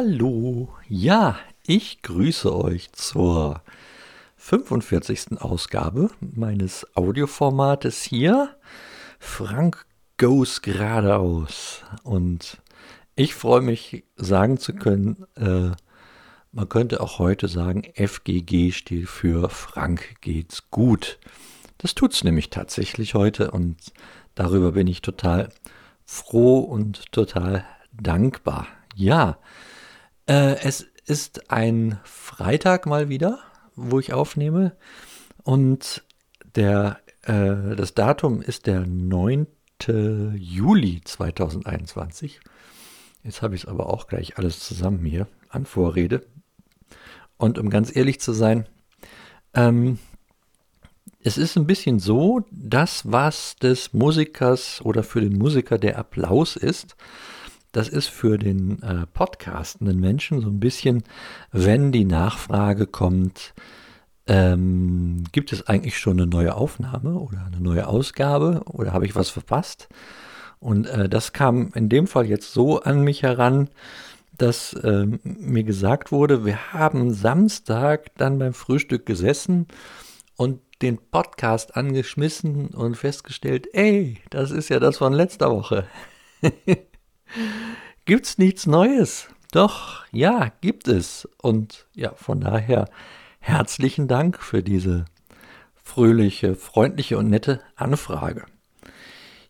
Hallo, ja, ich grüße euch zur 45. Ausgabe meines Audioformates hier. Frank goes geradeaus. Und ich freue mich, sagen zu können, äh, man könnte auch heute sagen, FGG steht für Frank geht's gut. Das tut's nämlich tatsächlich heute und darüber bin ich total froh und total dankbar. Ja, es ist ein Freitag mal wieder, wo ich aufnehme und der, äh, das Datum ist der 9. Juli 2021. Jetzt habe ich es aber auch gleich alles zusammen hier an Vorrede. Und um ganz ehrlich zu sein, ähm, es ist ein bisschen so, das, was des Musikers oder für den Musiker der Applaus ist, das ist für den äh, podcastenden Menschen so ein bisschen, wenn die Nachfrage kommt, ähm, gibt es eigentlich schon eine neue Aufnahme oder eine neue Ausgabe oder habe ich was verpasst? Und äh, das kam in dem Fall jetzt so an mich heran, dass äh, mir gesagt wurde, wir haben Samstag dann beim Frühstück gesessen und den Podcast angeschmissen und festgestellt, ey, das ist ja das von letzter Woche. Gibt's nichts Neues? Doch, ja, gibt es. Und ja, von daher herzlichen Dank für diese fröhliche, freundliche und nette Anfrage.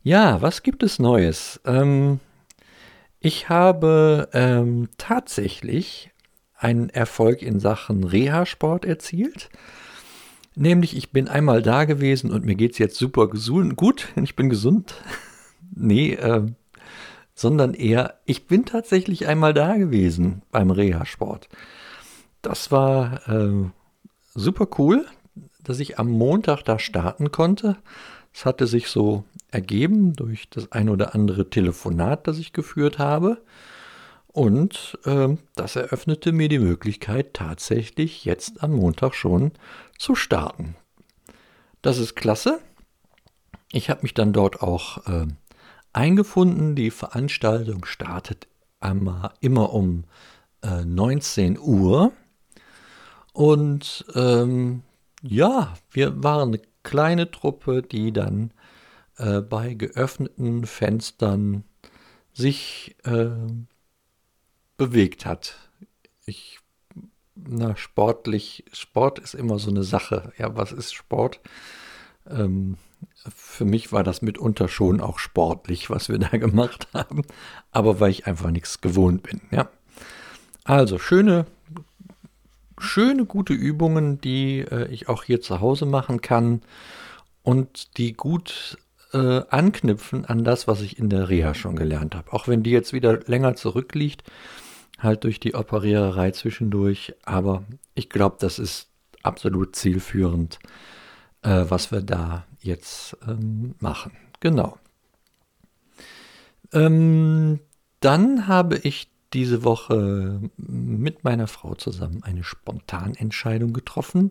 Ja, was gibt es Neues? Ähm, ich habe ähm, tatsächlich einen Erfolg in Sachen Reha-Sport erzielt. Nämlich, ich bin einmal da gewesen und mir geht es jetzt super gesund, gut, ich bin gesund. nee, äh, sondern eher, ich bin tatsächlich einmal da gewesen beim Reha-Sport. Das war äh, super cool, dass ich am Montag da starten konnte. Es hatte sich so ergeben durch das ein oder andere Telefonat, das ich geführt habe. Und äh, das eröffnete mir die Möglichkeit, tatsächlich jetzt am Montag schon zu starten. Das ist klasse. Ich habe mich dann dort auch äh, eingefunden. Die Veranstaltung startet immer, immer um äh, 19 Uhr. Und ähm, ja, wir waren eine kleine Truppe, die dann äh, bei geöffneten Fenstern sich äh, bewegt hat. Ich, na, sportlich, Sport ist immer so eine Sache. Ja, was ist Sport? Ähm, für mich war das mitunter schon auch sportlich, was wir da gemacht haben, aber weil ich einfach nichts gewohnt bin, ja. Also schöne, schöne, gute Übungen, die äh, ich auch hier zu Hause machen kann und die gut äh, anknüpfen an das, was ich in der Reha schon gelernt habe. Auch wenn die jetzt wieder länger zurückliegt, halt durch die Operiererei zwischendurch. Aber ich glaube, das ist absolut zielführend, äh, was wir da jetzt ähm, machen. Genau. Ähm, dann habe ich diese Woche mit meiner Frau zusammen eine Spontanentscheidung getroffen.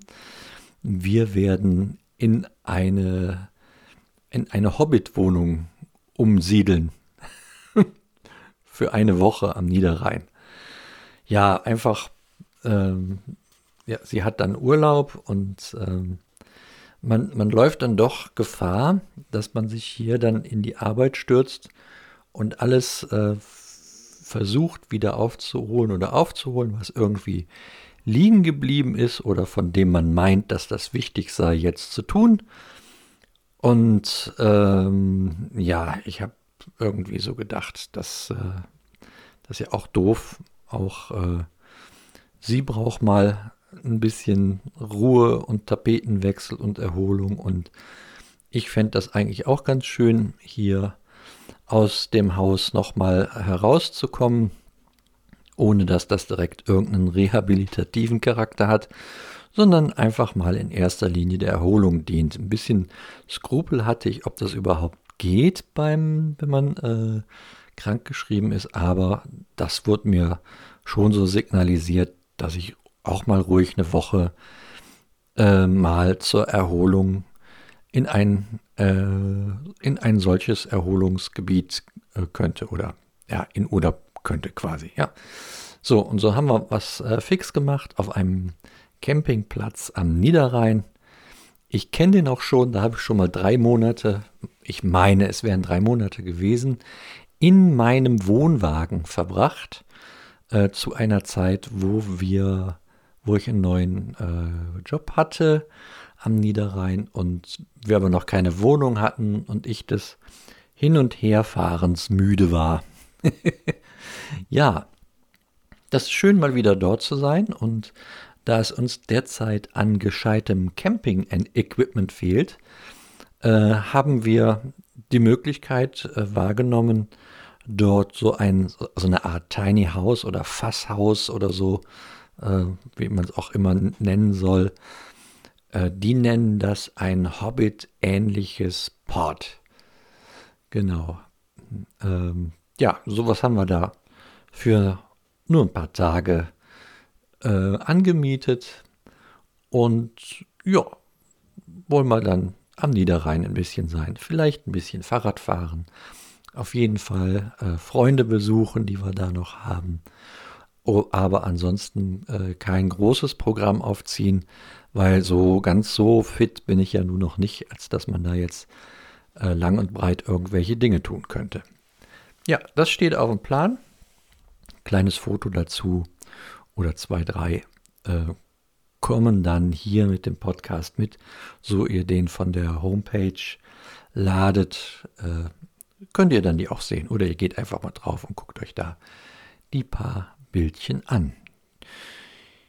Wir werden in eine, in eine Hobbit-Wohnung umsiedeln. Für eine Woche am Niederrhein. Ja, einfach, ähm, ja, sie hat dann Urlaub und ähm, man, man läuft dann doch Gefahr, dass man sich hier dann in die Arbeit stürzt und alles äh, versucht wieder aufzuholen oder aufzuholen, was irgendwie liegen geblieben ist oder von dem man meint, dass das wichtig sei, jetzt zu tun. Und ähm, ja, ich habe irgendwie so gedacht, dass äh, das ist ja auch doof. Auch äh, sie braucht mal ein bisschen Ruhe und Tapetenwechsel und Erholung. Und ich fände das eigentlich auch ganz schön, hier aus dem Haus nochmal herauszukommen, ohne dass das direkt irgendeinen rehabilitativen Charakter hat, sondern einfach mal in erster Linie der Erholung dient. Ein bisschen Skrupel hatte ich, ob das überhaupt geht beim, wenn man äh, krankgeschrieben ist, aber das wurde mir schon so signalisiert, dass ich auch mal ruhig eine Woche äh, mal zur Erholung in ein, äh, in ein solches Erholungsgebiet äh, könnte oder ja, in Urlaub könnte quasi, ja. So, und so haben wir was äh, fix gemacht auf einem Campingplatz am Niederrhein. Ich kenne den auch schon, da habe ich schon mal drei Monate, ich meine, es wären drei Monate gewesen, in meinem Wohnwagen verbracht, äh, zu einer Zeit, wo wir, wo ich einen neuen äh, Job hatte am Niederrhein und wir aber noch keine Wohnung hatten und ich des Hin- und Herfahrens müde war. ja, das ist schön, mal wieder dort zu sein und da es uns derzeit an gescheitem Camping-Equipment fehlt, äh, haben wir die Möglichkeit äh, wahrgenommen, dort so ein so eine Art Tiny House oder Fasshaus oder so, äh, wie man es auch immer nennen soll. Äh, die nennen das ein Hobbit-ähnliches Port. Genau. Ähm, ja, sowas haben wir da für nur ein paar Tage äh, angemietet und ja, wollen wir dann am Niederrhein ein bisschen sein. Vielleicht ein bisschen Fahrrad fahren. Auf jeden Fall äh, Freunde besuchen, die wir da noch haben. Oh, aber ansonsten äh, kein großes Programm aufziehen, weil so ganz so fit bin ich ja nun noch nicht, als dass man da jetzt äh, lang und breit irgendwelche Dinge tun könnte. Ja, das steht auf dem Plan. Kleines Foto dazu oder zwei, drei äh, kommen dann hier mit dem Podcast mit, so ihr den von der Homepage ladet, äh, könnt ihr dann die auch sehen. Oder ihr geht einfach mal drauf und guckt euch da die paar Bildchen an.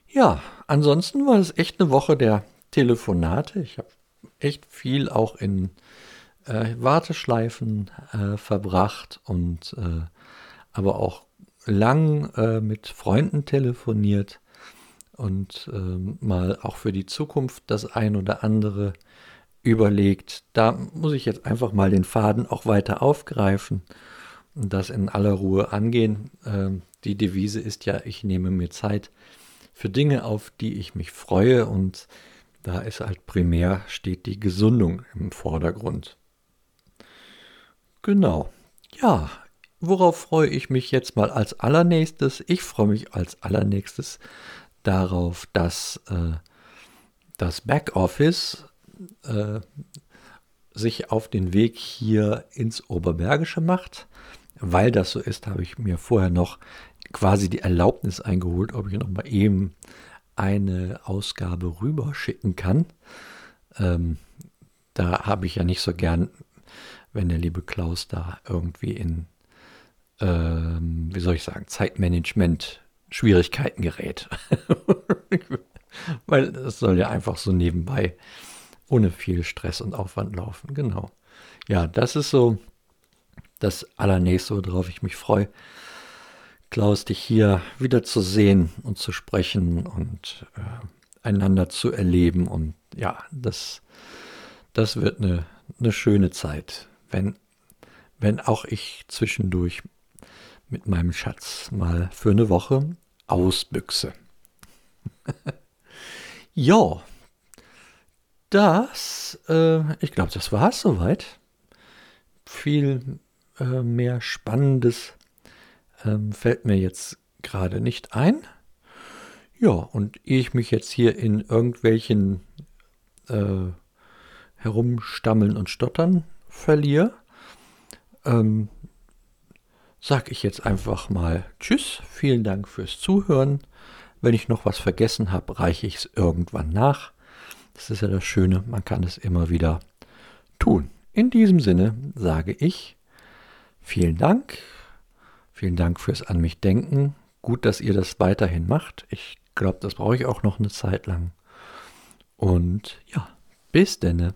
Ja, ansonsten war es echt eine Woche der Telefonate. Ich habe echt viel auch in äh, Warteschleifen äh, verbracht und äh, aber auch lang äh, mit Freunden telefoniert und ähm, mal auch für die Zukunft das ein oder andere überlegt. Da muss ich jetzt einfach mal den Faden auch weiter aufgreifen und das in aller Ruhe angehen. Die Devise ist ja, ich nehme mir Zeit für Dinge, auf die ich mich freue und da ist halt primär steht die Gesundung im Vordergrund. Genau. Ja, worauf freue ich mich jetzt mal als allernächstes? Ich freue mich als allernächstes darauf, dass äh, das Backoffice äh, sich auf den Weg hier ins Oberbergische macht. Weil das so ist, habe ich mir vorher noch quasi die Erlaubnis eingeholt, ob ich noch mal eben eine Ausgabe rüberschicken kann. Ähm, da habe ich ja nicht so gern, wenn der liebe Klaus da irgendwie in, ähm, wie soll ich sagen, Zeitmanagement Schwierigkeiten gerät. Weil es soll ja einfach so nebenbei ohne viel Stress und Aufwand laufen. Genau. Ja, das ist so das Allernächste, worauf ich mich freue. Klaus, dich hier wieder zu sehen und zu sprechen und äh, einander zu erleben. Und ja, das, das wird eine, eine schöne Zeit, wenn, wenn auch ich zwischendurch mit meinem Schatz mal für eine Woche ausbüchse. ja, das, äh, ich glaube, das war es soweit. Viel äh, mehr Spannendes ähm, fällt mir jetzt gerade nicht ein. Ja, und ehe ich mich jetzt hier in irgendwelchen äh, Herumstammeln und Stottern verliere, ähm, sage ich jetzt einfach mal Tschüss, vielen Dank fürs Zuhören. Wenn ich noch was vergessen habe, reiche ich es irgendwann nach. Das ist ja das Schöne, man kann es immer wieder tun. In diesem Sinne sage ich vielen Dank. Vielen Dank fürs an mich denken. Gut, dass ihr das weiterhin macht. Ich glaube, das brauche ich auch noch eine Zeit lang. Und ja, bis denne.